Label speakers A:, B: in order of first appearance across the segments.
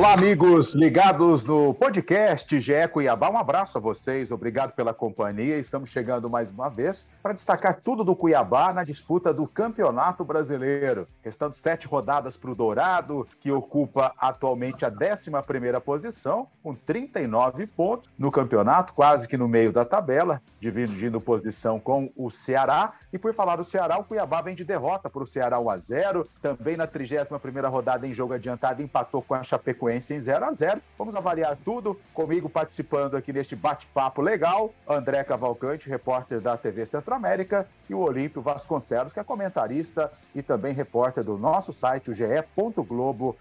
A: Olá, amigos ligados no podcast GE Cuiabá. Um abraço a vocês, obrigado pela companhia. Estamos chegando mais uma vez para destacar tudo do Cuiabá na disputa do Campeonato Brasileiro. Restando sete rodadas para o Dourado, que ocupa atualmente a 11 posição, com 39 pontos no campeonato, quase que no meio da tabela, dividindo posição com o Ceará. E por falar do Ceará, o Cuiabá vem de derrota para o Ceará 1 a 0 Também na 31 rodada em jogo adiantado, empatou com a Chapecoense Chapecoense em 0 a 0 Vamos avaliar tudo comigo participando aqui neste bate-papo legal. André Cavalcante, repórter da TV Centro-América, e o Olímpio Vasconcelos, que é comentarista e também repórter do nosso site, o ge.globo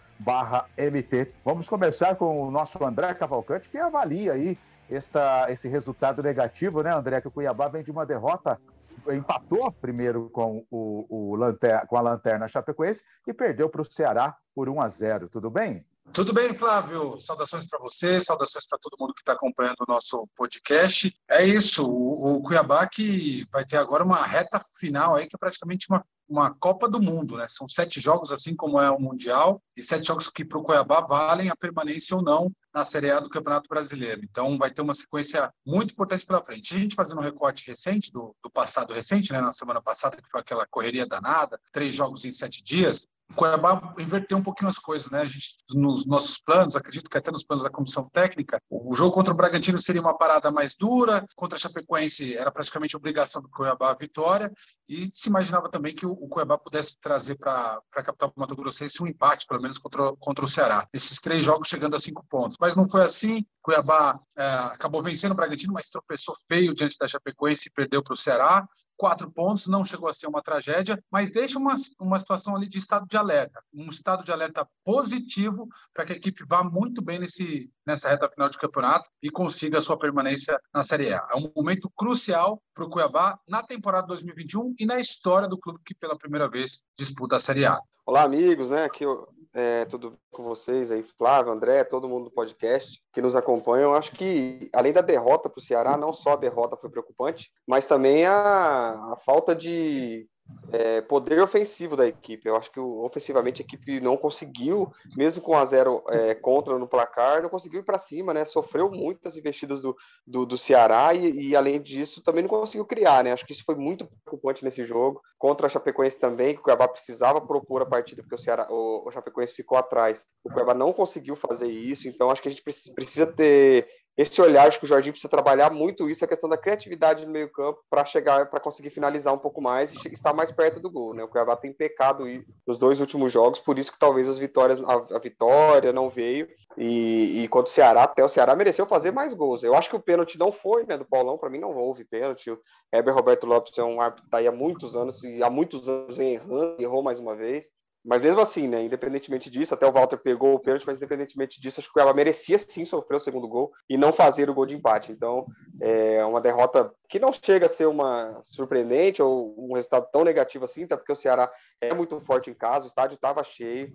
A: MT. Vamos começar com o nosso André Cavalcante, que avalia aí esta, esse resultado negativo, né, André? Que o Cuiabá vem de uma derrota empatou primeiro com, o, o Lanterna, com a Lanterna Chapecoense e perdeu para o Ceará por 1 a 0. Tudo bem?
B: Tudo bem, Flávio? Saudações para você, saudações para todo mundo que está acompanhando o nosso podcast. É isso, o, o, Cuiabá que vai ter agora uma reta final aí, que é praticamente uma, uma Copa do Mundo, né? São sete jogos, assim como é o Mundial, e sete jogos que para o Cuiabá valem a permanência ou não na Série A do Campeonato Brasileiro. Então vai ter uma sequência muito importante pela frente. A gente fazendo um recorte recente, do, do passado recente, né? Na semana passada, que foi aquela correria danada, três jogos em sete dias, Cuiabá inverteu um pouquinho as coisas, né? A gente, nos nossos planos, acredito que até nos planos da comissão técnica, o jogo contra o Bragantino seria uma parada mais dura, contra a Chapecoense era praticamente obrigação do Cuiabá a vitória, e se imaginava também que o, Cuiabá pudesse trazer para a capital Mato Grossense um empate, pelo menos contra, contra o Ceará. Esses três jogos chegando a cinco pontos. Mas não foi assim. Cuiabá é, acabou vencendo o Bragantino, mas tropeçou feio diante da Chapecoense e perdeu para o Ceará quatro pontos, não chegou a ser uma tragédia, mas deixa uma, uma situação ali de estado de alerta, um estado de alerta positivo para que a equipe vá muito bem nesse, nessa reta final de campeonato e consiga a sua permanência na Série A. É um momento crucial para o Cuiabá na temporada 2021 e na história do clube que pela primeira vez disputa a Série A.
C: Olá, amigos, né? Aqui é, tudo com vocês aí, Flávio, André, todo mundo do podcast que nos acompanha. Eu acho que, além da derrota para o Ceará, não só a derrota foi preocupante, mas também a, a falta de é, poder ofensivo da equipe. Eu acho que ofensivamente a equipe não conseguiu, mesmo com a zero é, contra no placar, não conseguiu ir para cima, né? Sofreu muitas investidas do, do, do Ceará e, e, além disso, também não conseguiu criar, né? Acho que isso foi muito preocupante nesse jogo. Contra a Chapecoense também, que o Cuiabá precisava propor a partida, porque o, Ceará, o, o Chapecoense ficou atrás. O Cuiabá não conseguiu fazer isso, então acho que a gente precisa ter esse olhar, acho que o Jorginho precisa trabalhar muito isso, a questão da criatividade no meio-campo para chegar, para conseguir finalizar um pouco mais e estar mais perto do gol, né? O Cuiabá tem pecado nos dois últimos jogos, por isso que talvez as vitórias, a, a vitória não veio e, e contra o Ceará, até o Ceará mereceu fazer mais gols. Eu acho que o pênalti não foi, né, do Paulão, para mim não houve pênalti. O Heber Roberto Lopes é um árbitro que está aí há muitos anos e há muitos anos vem errando, errou mais uma vez. Mas mesmo assim, né, independentemente disso, até o Walter pegou o pênalti, mas independentemente disso, acho que ela merecia sim sofrer o segundo gol e não fazer o gol de empate. Então, é uma derrota que não chega a ser uma surpreendente ou um resultado tão negativo assim, até porque o Ceará é muito forte em casa, o estádio estava cheio,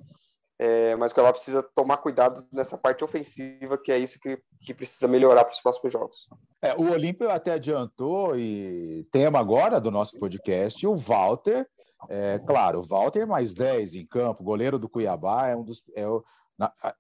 C: é, mas que ela precisa tomar cuidado nessa parte ofensiva, que é isso que, que precisa melhorar para os próximos jogos.
A: É, o Olímpio até adiantou, e tema agora do nosso podcast, o Walter é, claro, Walter mais 10 em campo, goleiro do Cuiabá, é um dos. É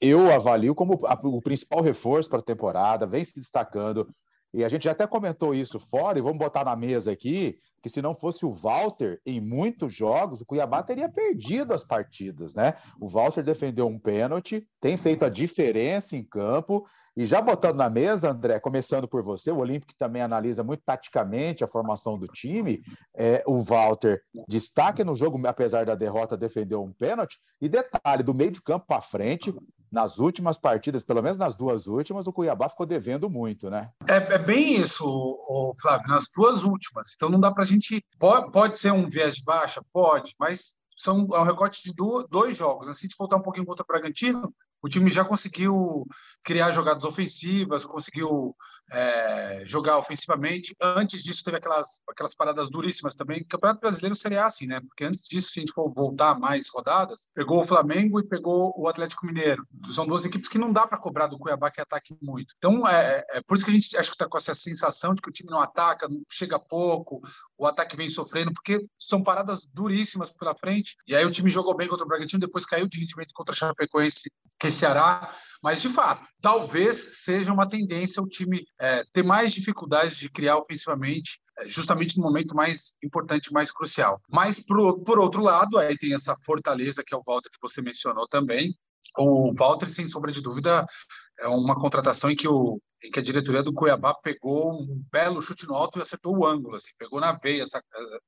A: eu avalio como o principal reforço para a temporada, vem se destacando. E a gente já até comentou isso fora, e vamos botar na mesa aqui, que se não fosse o Walter, em muitos jogos, o Cuiabá teria perdido as partidas, né? O Walter defendeu um pênalti, tem feito a diferença em campo, e já botando na mesa, André, começando por você, o Olímpico também analisa muito taticamente a formação do time. É, o Walter destaque no jogo, apesar da derrota, defendeu um pênalti. E detalhe, do meio de campo para frente, nas últimas partidas, pelo menos nas duas últimas, o Cuiabá ficou devendo muito, né?
B: É, é bem isso, o, Flávio, nas duas últimas. Então não dá para a gente. Pode, pode ser um viés de baixa? Pode, mas são é um recorte de dois jogos. Se a gente voltar um pouquinho contra o Bragantino, o time já conseguiu criar jogadas ofensivas, conseguiu é, jogar ofensivamente. Antes disso, teve aquelas, aquelas paradas duríssimas também. Campeonato Brasileiro seria assim, né? Porque antes disso, se a gente for voltar mais rodadas, pegou o Flamengo e pegou o Atlético Mineiro. São duas equipes que não dá para cobrar do Cuiabá que ataque muito. Então, é, é, por isso que a gente acha que está com essa sensação de que o time não ataca, chega pouco, o ataque vem sofrendo, porque são paradas duríssimas pela frente. E aí o time jogou bem contra o Bragantino, depois caiu de rendimento contra o Chapecoense, que é Ceará. Mas, de fato, talvez seja uma tendência o time é, ter mais dificuldades de criar ofensivamente é, justamente no momento mais importante, mais crucial. Mas, por, por outro lado, aí tem essa fortaleza que é o Walter que você mencionou também. O Walter, sem sombra de dúvida, é uma contratação em que o, em que a diretoria do Cuiabá pegou um belo chute no alto e acertou o ângulo, assim, pegou na veia essa,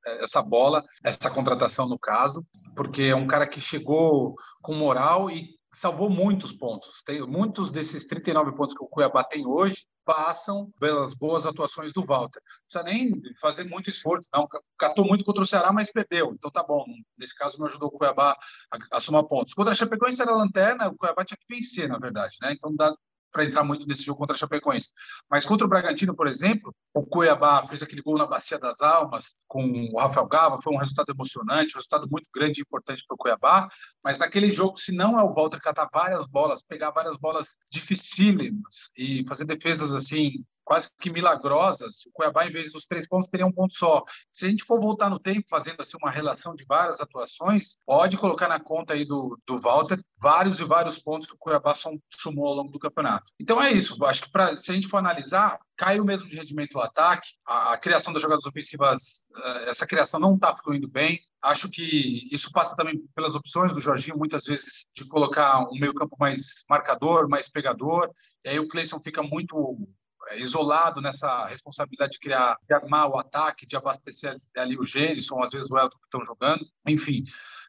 B: essa bola, essa contratação no caso, porque é um cara que chegou com moral e salvou muitos pontos. Tem muitos desses 39 pontos que o Cuiabá tem hoje passam pelas boas atuações do Walter. Não precisa nem fazer muito esforço, não. Catou muito contra o Ceará, mas perdeu. Então tá bom. Nesse caso, não ajudou o Cuiabá a, a somar pontos. Contra a Chapecoense era lanterna, o Cuiabá tinha que vencer, na verdade. Né? Então dá, para entrar muito nesse jogo contra a Chapecoense. Mas contra o Bragantino, por exemplo, o Cuiabá fez aquele gol na Bacia das Almas com o Rafael Gava, foi um resultado emocionante, um resultado muito grande e importante para o Cuiabá, mas naquele jogo, se não é o Walter catar várias bolas, pegar várias bolas dificílimas e fazer defesas assim quase que milagrosas, o Cuiabá, em vez dos três pontos, teria um ponto só. Se a gente for voltar no tempo, fazendo assim uma relação de várias atuações, pode colocar na conta aí do, do Walter vários e vários pontos que o Cuiabá sumou ao longo do campeonato. Então é isso. Acho que pra, se a gente for analisar, caiu mesmo de rendimento o ataque, a, a criação das jogadas ofensivas, uh, essa criação não está fluindo bem. Acho que isso passa também pelas opções do Jorginho, muitas vezes, de colocar um meio-campo mais marcador, mais pegador. E aí o Cleison fica muito isolado nessa responsabilidade de criar, de armar o ataque, de abastecer ali o Gênison, às vezes o Elton que estão jogando, enfim.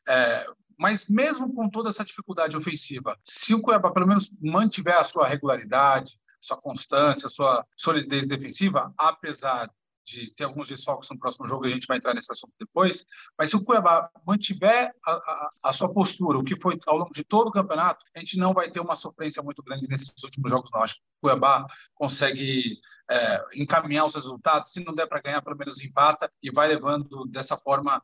B: É, mas mesmo com toda essa dificuldade ofensiva, se o Cuiabá pelo menos mantiver a sua regularidade, sua constância, sua solidez defensiva, apesar de ter alguns desfalques no próximo jogo, a gente vai entrar nesse assunto depois, mas se o Cuiabá mantiver a, a, a, sua postura, o que foi ao longo de todo o campeonato, a gente não vai ter uma sofrência muito grande nesses últimos jogos, não. Acho que o Cuiabá consegue é, encaminhar os resultados, se não der para ganhar, pelo menos empata, e vai levando dessa forma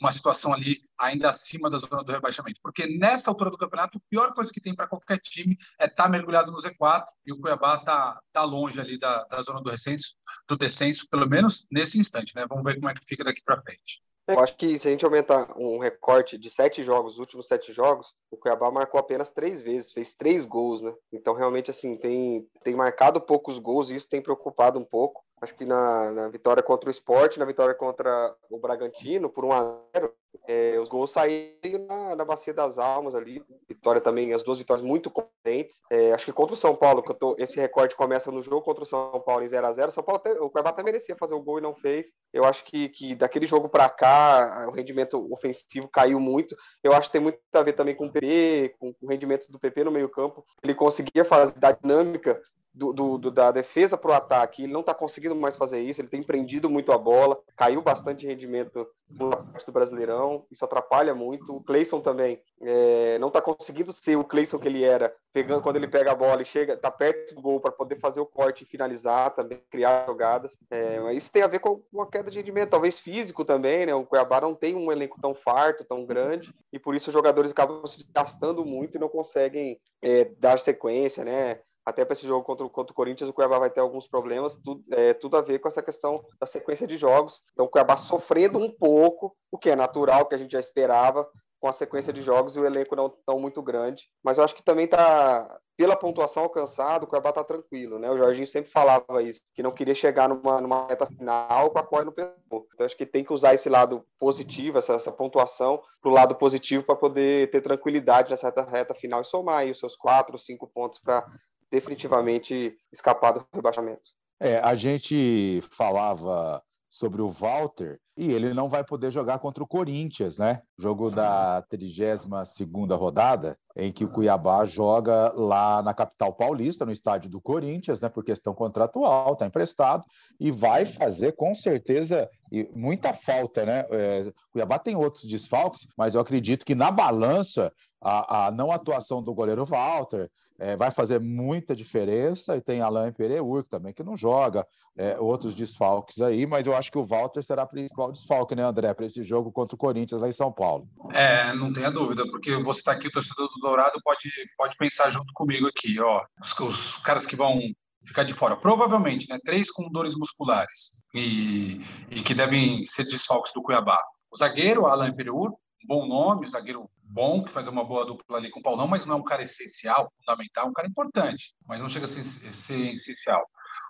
B: uma situação ali ainda acima da zona do rebaixamento. Porque nessa altura do campeonato, a pior coisa que tem para qualquer time é estar tá mergulhado no Z4 e o Cuiabá está tá longe ali da, da zona do descenso, do descenso, pelo menos nesse instante. Né? Vamos ver como é que fica daqui para frente.
C: Eu acho que se a gente aumentar um recorte de sete jogos, os últimos sete jogos, o Cuiabá marcou apenas três vezes, fez três gols, né? Então, realmente, assim, tem, tem marcado poucos gols e isso tem preocupado um pouco acho que na, na vitória contra o Sport, na vitória contra o Bragantino, por 1 a 0 é, os gols saíram na, na, Bacia das Almas ali. Vitória também, as duas vitórias muito contentes. É, acho que contra o São Paulo, que tô, esse recorde começa no jogo contra o São Paulo em 0 a 0 São Paulo até, o Cuiabá até merecia fazer o gol e não fez. Eu acho que, que daquele jogo para cá, o rendimento ofensivo caiu muito. Eu acho que tem muito a ver também com o PP, com o rendimento do PP no meio-campo. Ele conseguia fazer da dinâmica do, do, do, da defesa para o ataque, ele não está conseguindo mais fazer isso, ele tem prendido muito a bola, caiu bastante rendimento do Brasileirão, isso atrapalha muito. O Cleison também é, não está conseguindo ser o Cleison que ele era, pegando quando ele pega a bola e chega, está perto do gol para poder fazer o corte e finalizar, também criar jogadas. É, mas isso tem a ver com uma queda de rendimento, talvez físico também, né? O Cuiabá não tem um elenco tão farto, tão grande, e por isso os jogadores acabam se gastando muito e não conseguem é, dar sequência, né? Até para esse jogo contra, contra o Corinthians, o Cuiabá vai ter alguns problemas, tudo, é, tudo a ver com essa questão da sequência de jogos. Então, o Cuiabá sofrendo um pouco, o que é natural, que a gente já esperava, com a sequência de jogos e o elenco não tão muito grande. Mas eu acho que também está, pela pontuação alcançada, o Cuiabá está tranquilo, né? O Jorginho sempre falava isso, que não queria chegar numa, numa reta final com a corda no pescoço. Então, acho que tem que usar esse lado positivo, essa, essa pontuação, para o lado positivo, para poder ter tranquilidade nessa reta, reta final e somar aí os seus quatro, cinco pontos para definitivamente escapar do rebaixamento.
A: É, a gente falava sobre o Walter e ele não vai poder jogar contra o Corinthians, né? Jogo da 32ª rodada, em que o Cuiabá joga lá na capital paulista, no estádio do Corinthians, né? Por questão contratual, está emprestado e vai fazer com certeza muita falta, né? É, Cuiabá tem outros desfalques, mas eu acredito que na balança a, a não atuação do goleiro Walter, é, vai fazer muita diferença. E tem Alain Pereur também, que não joga, é, outros desfalques aí, mas eu acho que o Walter será o principal desfalque, né, André, para esse jogo contra o Corinthians lá em São Paulo.
B: É, não tenha dúvida, porque você está aqui, o torcedor do Dourado pode, pode pensar junto comigo aqui, ó. Os, os caras que vão ficar de fora. Provavelmente, né? Três com dores musculares e, e que devem ser desfalques do Cuiabá. O zagueiro, Alan Pereur, bom nome, zagueiro bom, que faz uma boa dupla ali com o Paulão, mas não é um cara essencial, fundamental, um cara importante, mas não chega a ser, ser essencial.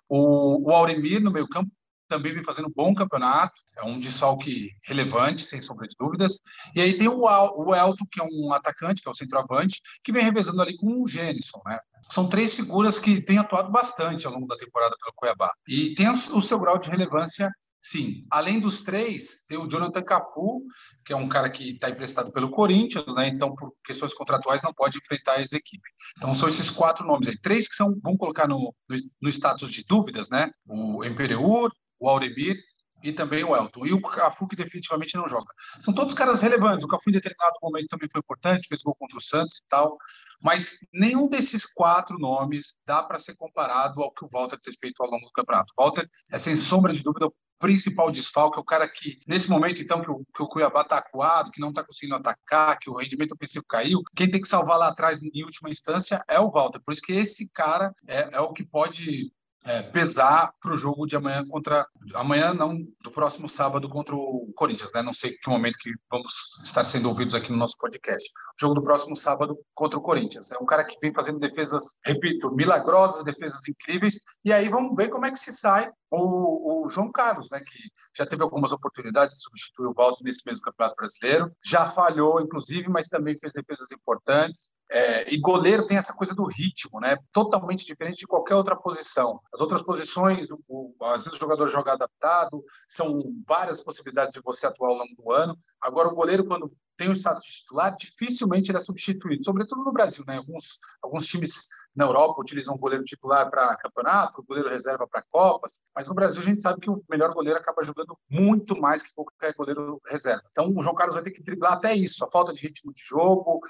B: O, o Auremir, no meio campo, também vem fazendo um bom campeonato, é um desfalque relevante, sem sombra de dúvidas. E aí tem o, o que é um atacante, que é o centroavante, que vem revezando ali com o Gênison, né? São três figuras que têm atuado bastante ao longo da temporada pelo Cuiabá. E tem o seu grau de relevância Sim, além dos três, tem o Jonathan Capu, que é um cara que está emprestado pelo Corinthians, né? Então, por questões contratuais, não pode enfrentar essa equipe. Então, são esses quatro nomes aí. Três que são, vamos colocar no, no, status de dúvidas, né? O Empereur, o Auremir e também o Elton. E o Cafu, que definitivamente não joga. São todos caras relevantes. O Cafu, em determinado momento, também foi importante, fez gol contra o Santos e tal. Mas nenhum desses quatro nomes dá para ser comparado ao que o Walter tem feito ao longo do campeonato. O Walter é, sem sombra de dúvida, principal desfalque, o cara que, nesse momento, então, que o, que o Cuiabá está acuado, que não está conseguindo atacar, que o rendimento ofensivo caiu, quem tem que salvar lá atrás, em última instância, é o Walter. Por isso que esse cara é, é o que pode é, pesar para o jogo de amanhã contra. Amanhã, não, do próximo sábado contra o Corinthians, né? Não sei que momento que vamos estar sendo ouvidos aqui no nosso podcast. O jogo do próximo sábado contra o Corinthians. É um cara que vem fazendo defesas, repito, milagrosas, defesas incríveis. E aí vamos ver como é que se sai o, o, João Carlos, né, que já teve algumas oportunidades de substituir o Walter nesse mesmo Campeonato Brasileiro, já falhou, inclusive, mas também fez defesas importantes. É, e goleiro tem essa coisa do ritmo, né? Totalmente diferente de qualquer outra posição. As outras posições, o, o, às vezes o jogador joga adaptado, são várias possibilidades de você atuar ao longo do ano. Agora, o goleiro, quando tem o status de titular, dificilmente ele é substituído, sobretudo no Brasil, né? Alguns, alguns times na Europa utilizam o goleiro titular para campeonato, o goleiro reserva para Copas, mas no Brasil a gente sabe que o melhor goleiro acaba jogando muito mais que qualquer goleiro reserva. Então o João Carlos vai ter que driblar até isso, a falta de ritmo de jogo,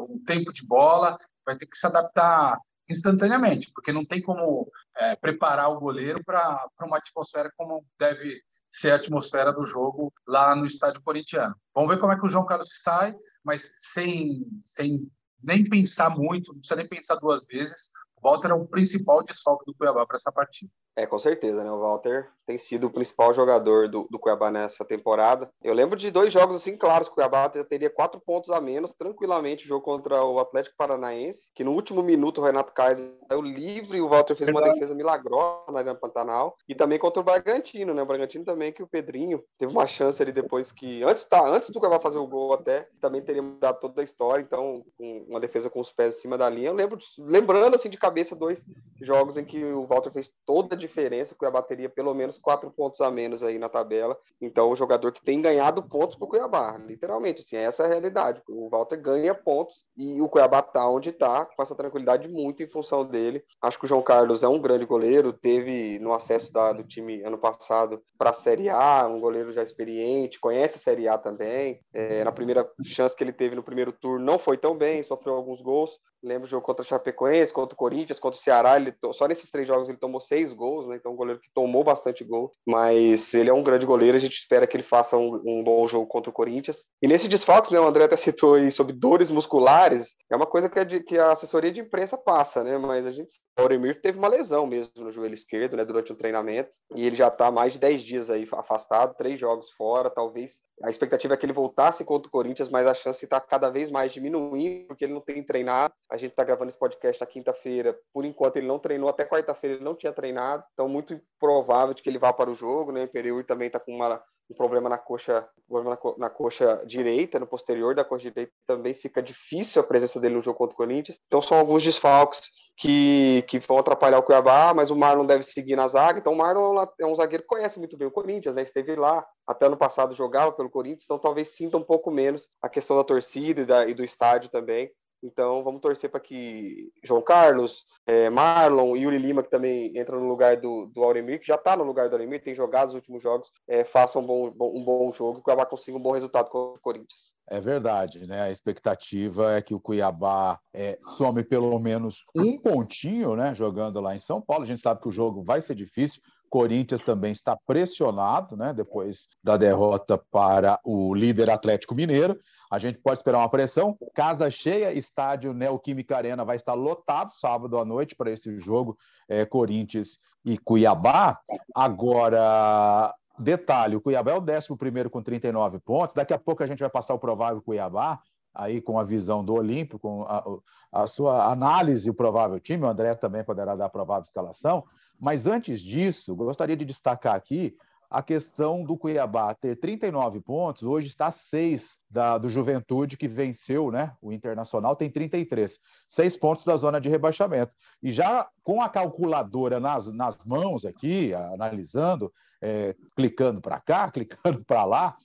B: o tempo de bola, vai ter que se adaptar instantaneamente, porque não tem como é, preparar o goleiro para uma atmosfera como deve ser a atmosfera do jogo lá no estádio corintiano. Vamos ver como é que o João Carlos sai, mas sem, sem nem pensar muito, não precisa nem pensar duas vezes. O Walter é o principal desfalque do Cuiabá para essa partida.
C: É, com certeza, né? O Walter tem sido o principal jogador do, do Cuiabá nessa temporada. Eu lembro de dois jogos assim claros. O Cuiabá teria quatro pontos a menos, tranquilamente, o jogo contra o Atlético Paranaense, que no último minuto o Renato Kaiser saiu livre e o Walter fez uma defesa milagrosa na Arena Pantanal. E também contra o Bragantino, né? O Bragantino também, que o Pedrinho teve uma chance ali depois que. Antes, tá, antes do Cuiabá fazer o gol até, também teria mudado toda a história. Então, uma defesa com os pés em cima da linha. Eu lembro, lembrando assim de cabeça, dois jogos em que o Walter fez toda a diferença. O Cuiabá teria pelo menos quatro pontos a menos aí na tabela. Então, o jogador que tem ganhado pontos para o Cuiabá, literalmente, assim, essa é a realidade. O Walter ganha pontos e o Cuiabá tá onde tá, com essa tranquilidade muito em função dele. Acho que o João Carlos é um grande goleiro, teve no acesso da, do time ano passado para a Série A, um goleiro já experiente, conhece a Série A também. É, na primeira chance que ele teve no primeiro turno, não foi tão bem, sofreu alguns gols. Lembro o jogo contra o Chapecoense, contra o Corinthians, contra o Ceará. Ele, só nesses três jogos ele tomou seis gols, né? Então, um goleiro que tomou bastante gol. Mas ele é um grande goleiro. A gente espera que ele faça um, um bom jogo contra o Corinthians. E nesse desfalques, né? O André até citou aí sobre dores musculares. É uma coisa que a, que a assessoria de imprensa passa, né? Mas a gente. O Auremir teve uma lesão mesmo no joelho esquerdo, né? Durante o treinamento. E ele já está mais de dez dias aí afastado, três jogos fora. Talvez a expectativa é que ele voltasse contra o Corinthians, mas a chance está cada vez mais diminuindo, porque ele não tem treinado. A gente está gravando esse podcast na quinta-feira. Por enquanto, ele não treinou. Até quarta-feira ele não tinha treinado. Então, muito provável de que ele vá para o jogo. Né? O Imperiur também está com uma, um problema na coxa, problema na, co na, coxa direita, no posterior da coxa direita. Também fica difícil a presença dele no jogo contra o Corinthians. Então, são alguns desfalques que, que vão atrapalhar o Cuiabá, mas o Marlon deve seguir na zaga. Então, o Marlon é um zagueiro que conhece muito bem o Corinthians, né? Esteve lá, até ano passado jogava pelo Corinthians, então talvez sinta um pouco menos a questão da torcida e, da, e do estádio também. Então vamos torcer para que João Carlos, é, Marlon e Yuri Lima, que também entra no lugar do, do Auremir, que já está no lugar do Auremir, tem jogado os últimos jogos, é, façam um bom, um bom jogo e o Cuiabá consiga um bom resultado contra o Corinthians.
A: É verdade, né? A expectativa é que o Cuiabá é, some pelo menos um pontinho, né? Jogando lá em São Paulo. A gente sabe que o jogo vai ser difícil Corinthians também está pressionado, né? Depois da derrota para o líder Atlético Mineiro. A gente pode esperar uma pressão. Casa cheia, estádio Neoquímica Arena vai estar lotado sábado à noite para esse jogo é, Corinthians e Cuiabá. Agora, detalhe: o Cuiabá é o 11 com 39 pontos. Daqui a pouco a gente vai passar o provável Cuiabá aí com a visão do Olímpio, com a, a, sua análise, o provável time, o André também poderá dar a provável escalação, mas antes disso, gostaria de destacar aqui a questão do Cuiabá ter 39 pontos, hoje está 6 da, do Juventude, que venceu né? o Internacional, tem 33. 6 pontos da zona de rebaixamento. E já com a calculadora nas, nas mãos aqui, analisando, é, clicando para cá, clicando para lá,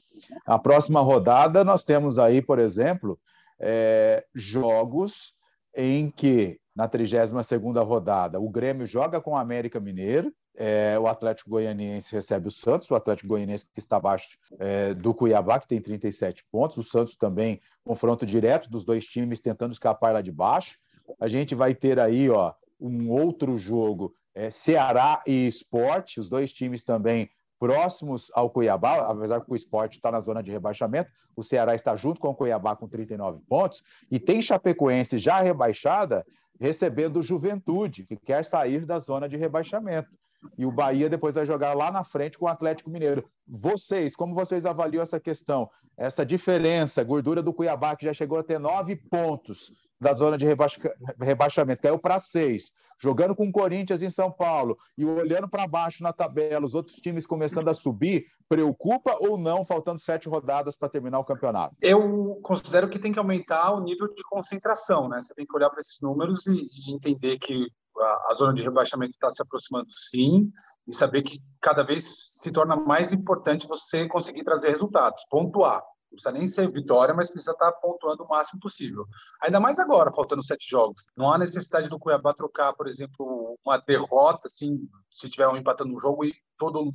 A: a próxima rodada nós temos aí, por exemplo, é, jogos em que na 32ª rodada o Grêmio joga com o América Mineiro, é, o Atlético Goianiense recebe o Santos, o Atlético Goianiense que está abaixo é, do Cuiabá, que tem 37 pontos, o Santos também, confronto direto dos dois times tentando escapar lá de baixo. A gente vai ter aí ó, um outro jogo, é, Ceará e Esporte, os dois times também próximos ao Cuiabá, apesar que o esporte está na zona de rebaixamento, o Ceará está junto com o Cuiabá com 39 pontos, e tem Chapecoense já rebaixada, recebendo Juventude, que quer sair da zona de rebaixamento e o Bahia depois vai jogar lá na frente com o Atlético Mineiro. Vocês, como vocês avaliam essa questão? Essa diferença, gordura do Cuiabá, que já chegou a ter nove pontos da zona de rebaixa, rebaixamento, caiu para seis, jogando com o Corinthians em São Paulo e olhando para baixo na tabela, os outros times começando a subir, preocupa ou não, faltando sete rodadas para terminar o campeonato?
B: Eu considero que tem que aumentar o nível de concentração, né? Você tem que olhar para esses números e, e entender que a, a zona de rebaixamento está se aproximando sim, e saber que cada vez se torna mais importante você conseguir trazer resultados, pontuar. Não precisa nem ser vitória, mas precisa estar pontuando o máximo possível. Ainda mais agora, faltando sete jogos. Não há necessidade do Cuiabá trocar, por exemplo, uma derrota, assim, se tiver um empatando um jogo e todo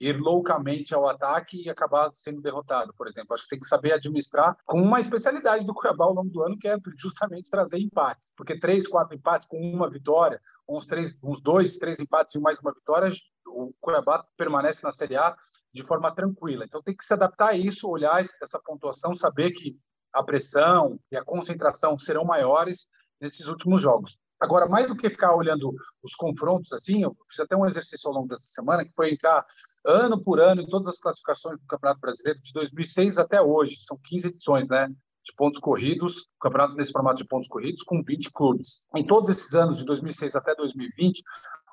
B: ir loucamente ao ataque e acabar sendo derrotado, por exemplo. Acho que tem que saber administrar com uma especialidade do Cuiabá ao longo do ano, que é justamente trazer empates. Porque três, quatro empates com uma vitória, uns, três, uns dois, três empates e mais uma vitória, o Cuiabá permanece na Série A de forma tranquila. Então tem que se adaptar a isso, olhar essa pontuação, saber que a pressão e a concentração serão maiores nesses últimos jogos. Agora, mais do que ficar olhando os confrontos assim, eu fiz até um exercício ao longo dessa semana que foi entrar ano por ano em todas as classificações do Campeonato Brasileiro de 2006 até hoje. São 15 edições, né? De pontos corridos, campeonato nesse formato de pontos corridos, com 20 clubes. Em todos esses anos, de 2006 até 2020,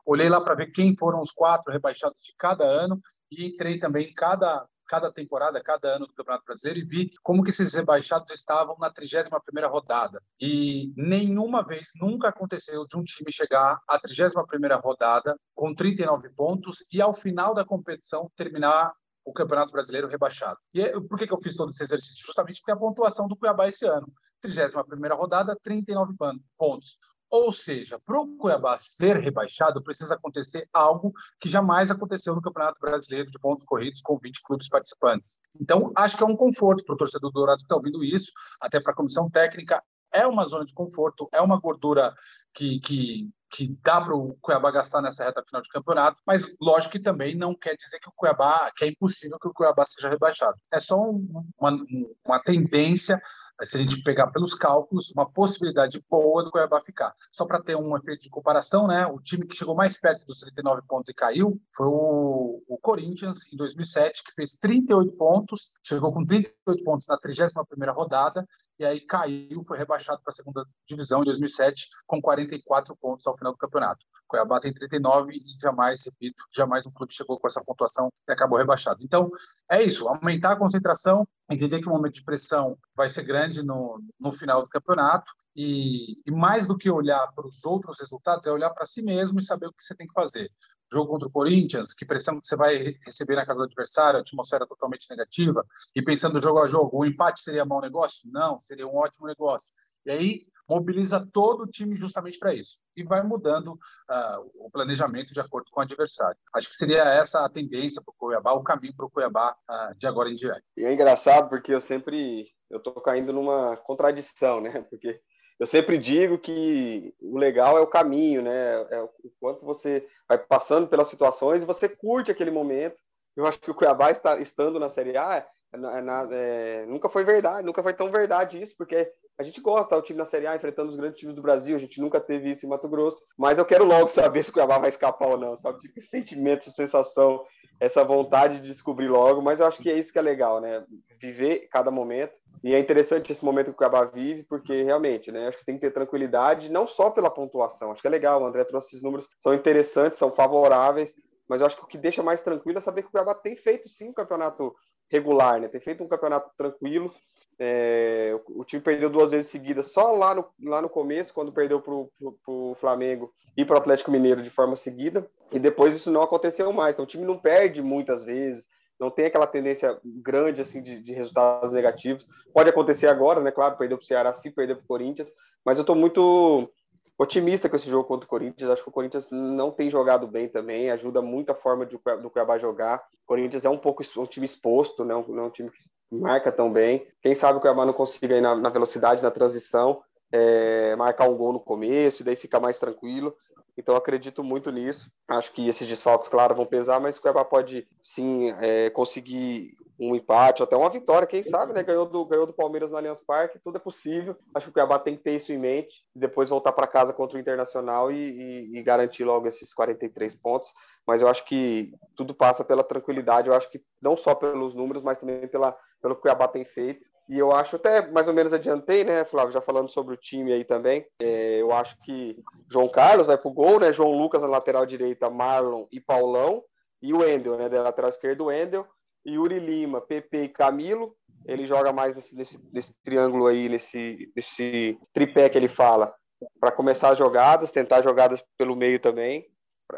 B: olhei lá para ver quem foram os quatro rebaixados de cada ano e entrei também em cada cada temporada, cada ano do Campeonato Brasileiro e vi como que esses rebaixados estavam na 31ª rodada. E nenhuma vez, nunca aconteceu de um time chegar à 31ª rodada com 39 pontos e ao final da competição terminar o Campeonato Brasileiro rebaixado. E é, por que, que eu fiz todo esse exercício? Justamente porque a pontuação do Cuiabá esse ano, 31ª rodada, 39 pontos. Ou seja, para o Cuiabá ser rebaixado, precisa acontecer algo que jamais aconteceu no Campeonato Brasileiro de pontos corridos com 20 clubes participantes. Então, acho que é um conforto para o torcedor dourado que está ouvindo isso, até para a comissão técnica. É uma zona de conforto, é uma gordura que, que, que dá para o Cuiabá gastar nessa reta final de campeonato, mas lógico que também não quer dizer que o Cuiabá, que é impossível que o Cuiabá seja rebaixado. É só uma, uma tendência se a gente pegar pelos cálculos, uma possibilidade boa do Cuiabá ficar. Só para ter um efeito de comparação, né? O time que chegou mais perto dos 39 pontos e caiu foi o, o Corinthians, em 2007, que fez 38 pontos, chegou com 38 pontos na 31ª rodada, e aí caiu, foi rebaixado para a segunda divisão em 2007, com 44 pontos ao final do campeonato. Cuiabá tem 39 e jamais, repito, jamais um clube chegou com essa pontuação e acabou rebaixado. Então, é isso, aumentar a concentração, entender que o momento de pressão vai ser grande no, no final do campeonato e, e mais do que olhar para os outros resultados, é olhar para si mesmo e saber o que você tem que fazer jogo contra o Corinthians, que pressão que você vai receber na casa do adversário, atmosfera totalmente negativa, e pensando jogo a jogo, o empate seria mau negócio? Não, seria um ótimo negócio. E aí mobiliza todo o time justamente para isso e vai mudando uh, o planejamento de acordo com o adversário. Acho que seria essa a tendência para o Cuiabá, o caminho para o Cuiabá uh, de agora em diante.
C: E é engraçado porque eu sempre eu tô caindo numa contradição, né? Porque eu sempre digo que o legal é o caminho, né? É o quanto você vai passando pelas situações e você curte aquele momento. Eu acho que o Cuiabá está estando na Série A na, na, é, nunca foi verdade, nunca foi tão verdade isso, porque a gente gosta, o time na Série A enfrentando os grandes times do Brasil, a gente nunca teve isso em Mato Grosso, mas eu quero logo saber se o Cuiabá vai escapar ou não, sabe? Tipo, sentimento, essa sensação, essa vontade de descobrir logo, mas eu acho que é isso que é legal, né? Viver cada momento. E é interessante esse momento que o Cuiabá vive, porque realmente, né? Acho que tem que ter tranquilidade, não só pela pontuação. Acho que é legal, o André trouxe esses números, são interessantes, são favoráveis, mas eu acho que o que deixa mais tranquilo é saber que o Cuiabá tem feito sim um campeonato regular, né? Tem feito um campeonato tranquilo. É, o, o, time perdeu duas vezes seguidas só lá no, lá no começo, quando perdeu para o Flamengo e para o Atlético Mineiro de forma seguida, e depois isso não aconteceu mais. Então o time não perde muitas vezes, não tem aquela tendência grande assim de, de resultados negativos. Pode acontecer agora, né? Claro, perdeu para o Ceará, sim, perdeu para o Corinthians, mas eu estou muito otimista com esse jogo contra o Corinthians. Acho que o Corinthians não tem jogado bem também, ajuda muito a forma de, do Cuiabá jogar. O Corinthians é um pouco um time exposto, não, não é um time que marca tão bem. Quem sabe o Cuiabá não consiga ir na, na velocidade, na transição, é, marcar um gol no começo e daí fica mais tranquilo. Então acredito muito nisso. Acho que esses desfalques, claro, vão pesar, mas o Cuiabá pode sim é, conseguir um empate, até uma vitória, quem sabe, né? Ganhou do, ganhou do Palmeiras no Allianz Parque, tudo é possível. Acho que o Cuiabá tem que ter isso em mente, e depois voltar para casa contra o Internacional e, e, e, garantir logo esses 43 pontos. Mas eu acho que tudo passa pela tranquilidade, eu acho que não só pelos números, mas também pela, pelo que o Cuiabá tem feito. E eu acho até mais ou menos adiantei, né, Flávio, já falando sobre o time aí também. É, eu acho que João Carlos vai pro gol, né? João Lucas na lateral direita, Marlon e Paulão. E o Endel, né? Da lateral esquerda, o Endel. Yuri Lima, Pepe e Camilo. Ele joga mais nesse, nesse, nesse triângulo aí, nesse, nesse tripé que ele fala, para começar as jogadas, tentar jogadas pelo meio também,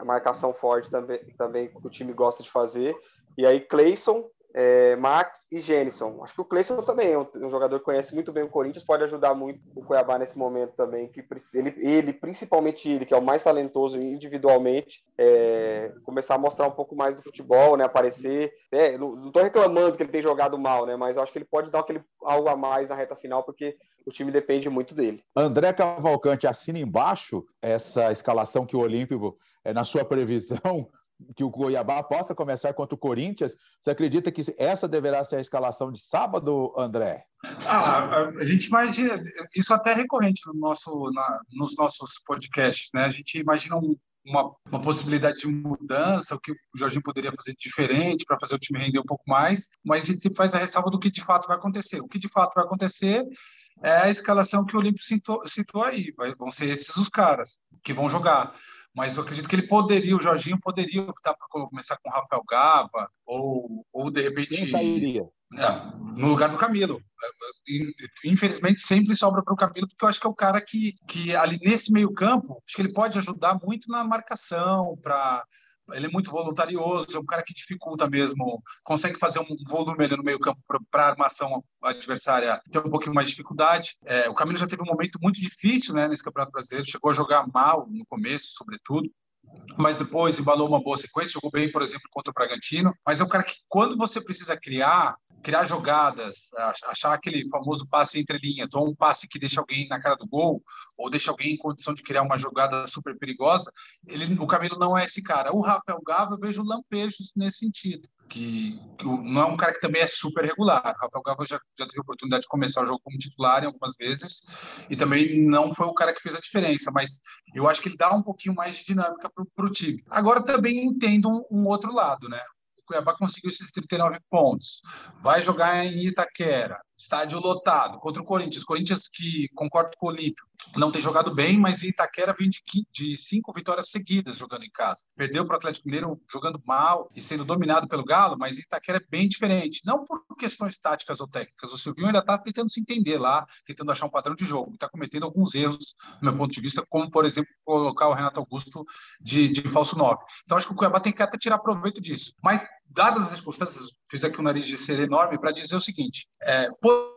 C: marcação forte também, também o time gosta de fazer. E aí, Cleison, é, Max e Jenison. Acho que o Cleison também é um, um, jogador que conhece muito bem o Corinthians, pode ajudar muito o Cuiabá nesse momento também, que ele, ele principalmente ele, que é o mais talentoso individualmente, é, começar a mostrar um pouco mais do futebol, né, aparecer. É, não estou reclamando que ele tem jogado mal, né, mas acho que ele pode dar aquele algo a mais na reta final, porque o time depende muito dele.
A: André Cavalcante assina embaixo essa escalação que o Olímpico, é, na sua previsão, que o Cuiabá possa começar contra o Corinthians. Você acredita que essa deverá ser a escalação de sábado, André?
B: Ah, a gente imagina, isso até é recorrente no nosso, na, nos nossos podcasts, né? A gente imagina um, uma, uma, possibilidade de mudança, o que o Jorginho poderia fazer diferente para fazer o time render um pouco mais, mas a gente faz a ressalva do que de fato vai acontecer. O que de fato vai acontecer é a escalação que o Olímpio citou, citou aí, vai, vão ser esses os caras que vão jogar mas eu acredito que ele poderia, o Jorginho poderia optar por começar com o Rafael Gava, ou, ou de repente.
A: Quem sairia?
B: É, no lugar do Camilo. Infelizmente, sempre sobra para o Camilo, porque eu acho que é o cara que, que ali nesse meio-campo, acho que ele pode ajudar muito na marcação, para ele é muito voluntarioso, é um cara que dificulta mesmo, consegue fazer um volume ali no meio campo para a armação adversária ter um pouquinho mais de dificuldade. É, o Camilo já teve um momento muito difícil né, nesse Campeonato Brasileiro, chegou a jogar mal no começo, sobretudo, mas depois embalou uma boa sequência, jogou bem, por exemplo, contra o Bragantino. Mas é um cara que, quando você precisa criar, criar jogadas, achar aquele famoso passe entre linhas, ou um passe que deixa alguém na cara do gol, ou deixa alguém em condição de criar uma jogada super perigosa, ele, o Camilo não é esse cara. O Rafael Gava, eu vejo lampejos nesse sentido, que, que não é um cara que também é super regular. O Rafael Gava já, já teve a oportunidade de começar o jogo como titular em algumas vezes, e também não foi o cara que fez a diferença, mas eu acho que ele dá um pouquinho mais de dinâmica para o time. Agora também entendo um, um outro lado, né? Cuiabá conseguiu esses 39 pontos. Vai jogar em Itaquera, estádio lotado, contra o Corinthians. Corinthians que, concordo com o Olímpio, não tem jogado bem, mas Itaquera vem de, de cinco vitórias seguidas jogando em casa. Perdeu para o Atlético Mineiro jogando mal e sendo dominado pelo Galo, mas Itaquera é bem diferente. Não por questões táticas ou técnicas. O Silvinho ainda está tentando se entender lá, tentando achar um padrão de jogo. Está cometendo alguns erros, do meu ponto de vista, como, por exemplo, colocar o Renato Augusto de, de falso 9. Então, acho que o Cuiabá tem que até tirar proveito disso. Mas, dadas as circunstâncias, fiz aqui o nariz de ser enorme para dizer o seguinte: é,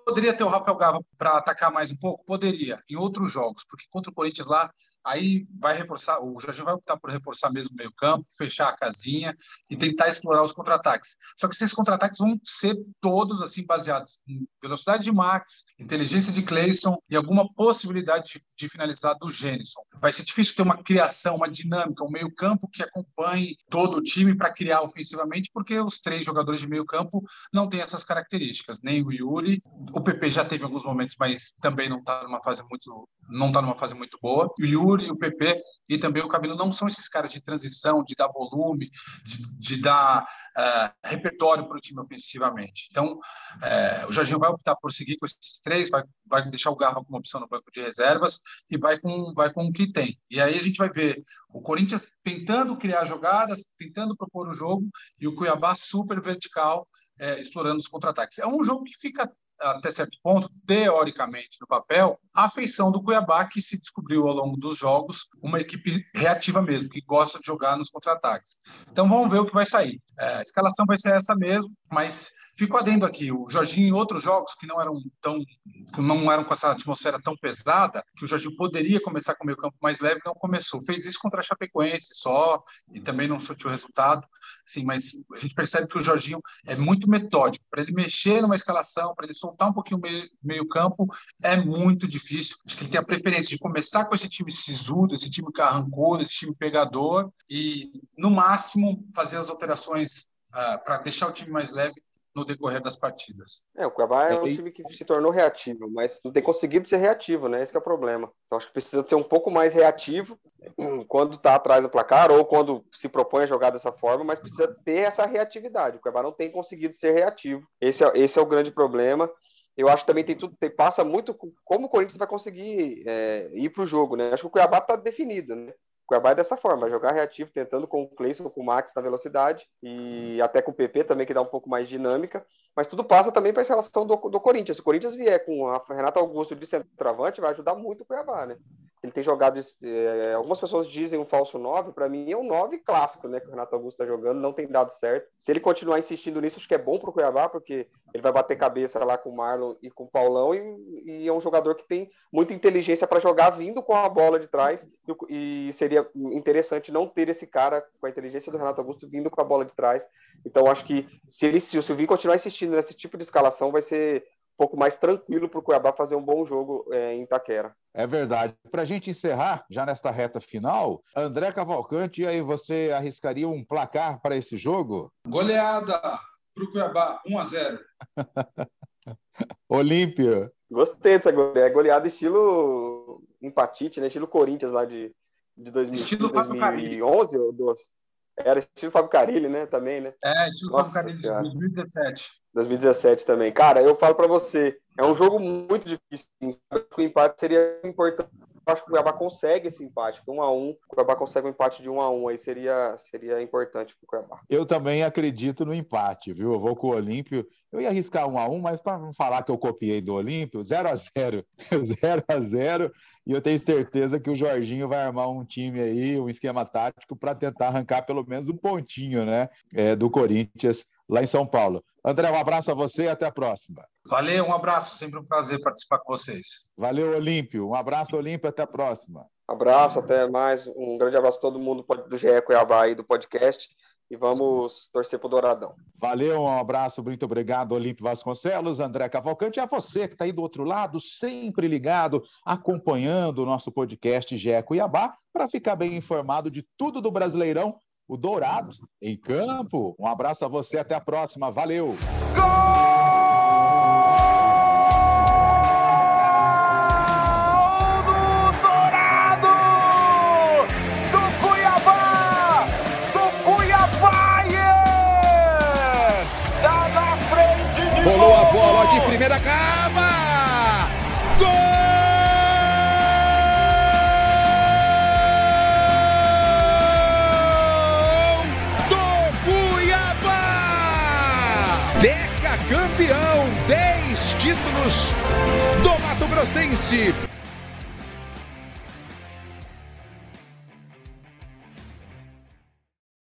B: poderia ter o Rafael Gava para atacar mais um pouco? Poderia, em outros jogos, porque contra o Corinthians lá aí vai reforçar, o Jorginho vai optar por reforçar mesmo o meio campo, fechar a casinha e tentar explorar os contra-ataques. Só que esses contra-ataques vão ser todos assim baseados em velocidade de Max, inteligência de Clayson e alguma possibilidade de, de finalizar do Gênison. Vai ser difícil ter uma criação, uma dinâmica, um meio campo que acompanhe todo o time para criar ofensivamente, porque os três jogadores de meio campo não têm essas características, nem o Yuri, o PP já teve alguns momentos, mas também não está numa fase muito não está numa fase muito boa. O Yuri, o PP e também o Camilo não são esses caras de transição, de dar volume, de, de dar uh, repertório para o time ofensivamente. Então, uh, o Jorginho vai optar por seguir com esses três, vai, vai deixar o Garra como opção no banco de reservas e vai com, vai com o que tem. E aí a gente vai ver o Corinthians tentando criar jogadas, tentando propor o jogo e o Cuiabá super vertical, é, explorando os contra-ataques. É um jogo que fica até certo ponto, teoricamente, no papel, a feição do Cuiabá, que se descobriu ao longo dos jogos uma equipe reativa mesmo, que gosta de jogar nos contra-ataques. Então vamos ver o que vai sair. É, a escalação vai ser essa mesmo, mas Fico adendo aqui, o Jorginho em outros jogos que não eram tão não eram com essa atmosfera tão pesada, que o Jorginho poderia começar com o meio campo mais leve, não começou. Fez isso contra a Chapecoense só e também não surtiu resultado. Sim, mas a gente percebe que o Jorginho é muito metódico. Para ele mexer numa escalação, para ele soltar um pouquinho o meio, meio campo, é muito difícil. Acho que ele tem a preferência de começar com esse time sisudo, esse time carrancudo, esse time pegador e, no máximo, fazer as alterações uh, para deixar o time mais leve no decorrer das partidas.
C: É, o Cuiabá é um time que se tornou reativo, mas não tem conseguido ser reativo, né? Esse é o problema. Então acho que precisa ser um pouco mais reativo quando está atrás do placar ou quando se propõe a jogar dessa forma, mas precisa ter essa reatividade. O Cuiabá não tem conseguido ser reativo. Esse é, esse é o grande problema. Eu acho que também tem tudo, tem, passa muito como o Corinthians vai conseguir é, ir para o jogo, né? Acho que o Cuiabá está definido, né? Cuiabá é dessa forma, jogar reativo, tentando com o Cleison, com o Max na velocidade e até com o PP também, que dá um pouco mais de dinâmica. Mas tudo passa também para essa relação do, do Corinthians. Se o Corinthians vier com a Renata Augusto de centroavante, vai ajudar muito o Cuiabá, né? Ele tem jogado. É, algumas pessoas dizem um falso 9, para mim é um 9 clássico, né? Que o Renato Augusto está jogando, não tem dado certo. Se ele continuar insistindo nisso, acho que é bom para o Cuiabá, porque ele vai bater cabeça lá com o Marlon e com o Paulão, e, e é um jogador que tem muita inteligência para jogar vindo com a bola de trás, e, e, seria interessante não ter esse cara com a inteligência do Renato Augusto vindo com a bola de trás. Então, acho que se, ele, se o Silvinho continuar insistindo nesse tipo de escalação, vai ser pouco mais tranquilo para o Cuiabá fazer um bom jogo é, em Itaquera.
A: É verdade. Para a gente encerrar, já nesta reta final, André Cavalcante, e aí você arriscaria um placar para esse jogo?
B: Goleada para o Cuiabá, 1 a 0
A: Olímpia.
C: Gostei dessa goleada. É goleada estilo empatite, né? Estilo Corinthians lá de, de 2000, estilo 2011 ou 12. Era estilo Fábio Carilli, né? Também, né?
B: É, estilo Nossa Fábio Carilli de 2017.
C: 2017 também. Cara, eu falo para você, é um jogo muito difícil. O empate seria importante. Acho que o Cuiabá consegue esse empate, um a um. O Cuiabá consegue um empate de um a um, aí seria, seria importante para o Cuiabá.
A: Eu também acredito no empate, viu? Eu vou com o Olímpio. Eu ia arriscar um a um, mas para não falar que eu copiei do Olímpio, 0 a 0 0 a 0 e eu tenho certeza que o Jorginho vai armar um time aí, um esquema tático para tentar arrancar pelo menos um pontinho, né, é, do Corinthians lá em São Paulo. André, um abraço a você e até a próxima.
B: Valeu, um abraço, sempre um prazer participar com vocês.
A: Valeu, Olímpio. Um abraço, Olímpio, até a próxima.
C: Abraço, até mais. Um grande abraço a todo mundo do GE Cuiabá e do podcast e vamos torcer para o Douradão.
A: Valeu, um abraço, muito obrigado, Olímpio Vasconcelos, André Cavalcante, e a você que está aí do outro lado, sempre ligado, acompanhando o nosso podcast GE Cuiabá, para ficar bem informado de tudo do Brasileirão, o Dourado em campo. Um abraço a você, até a próxima, valeu! Gol! Deca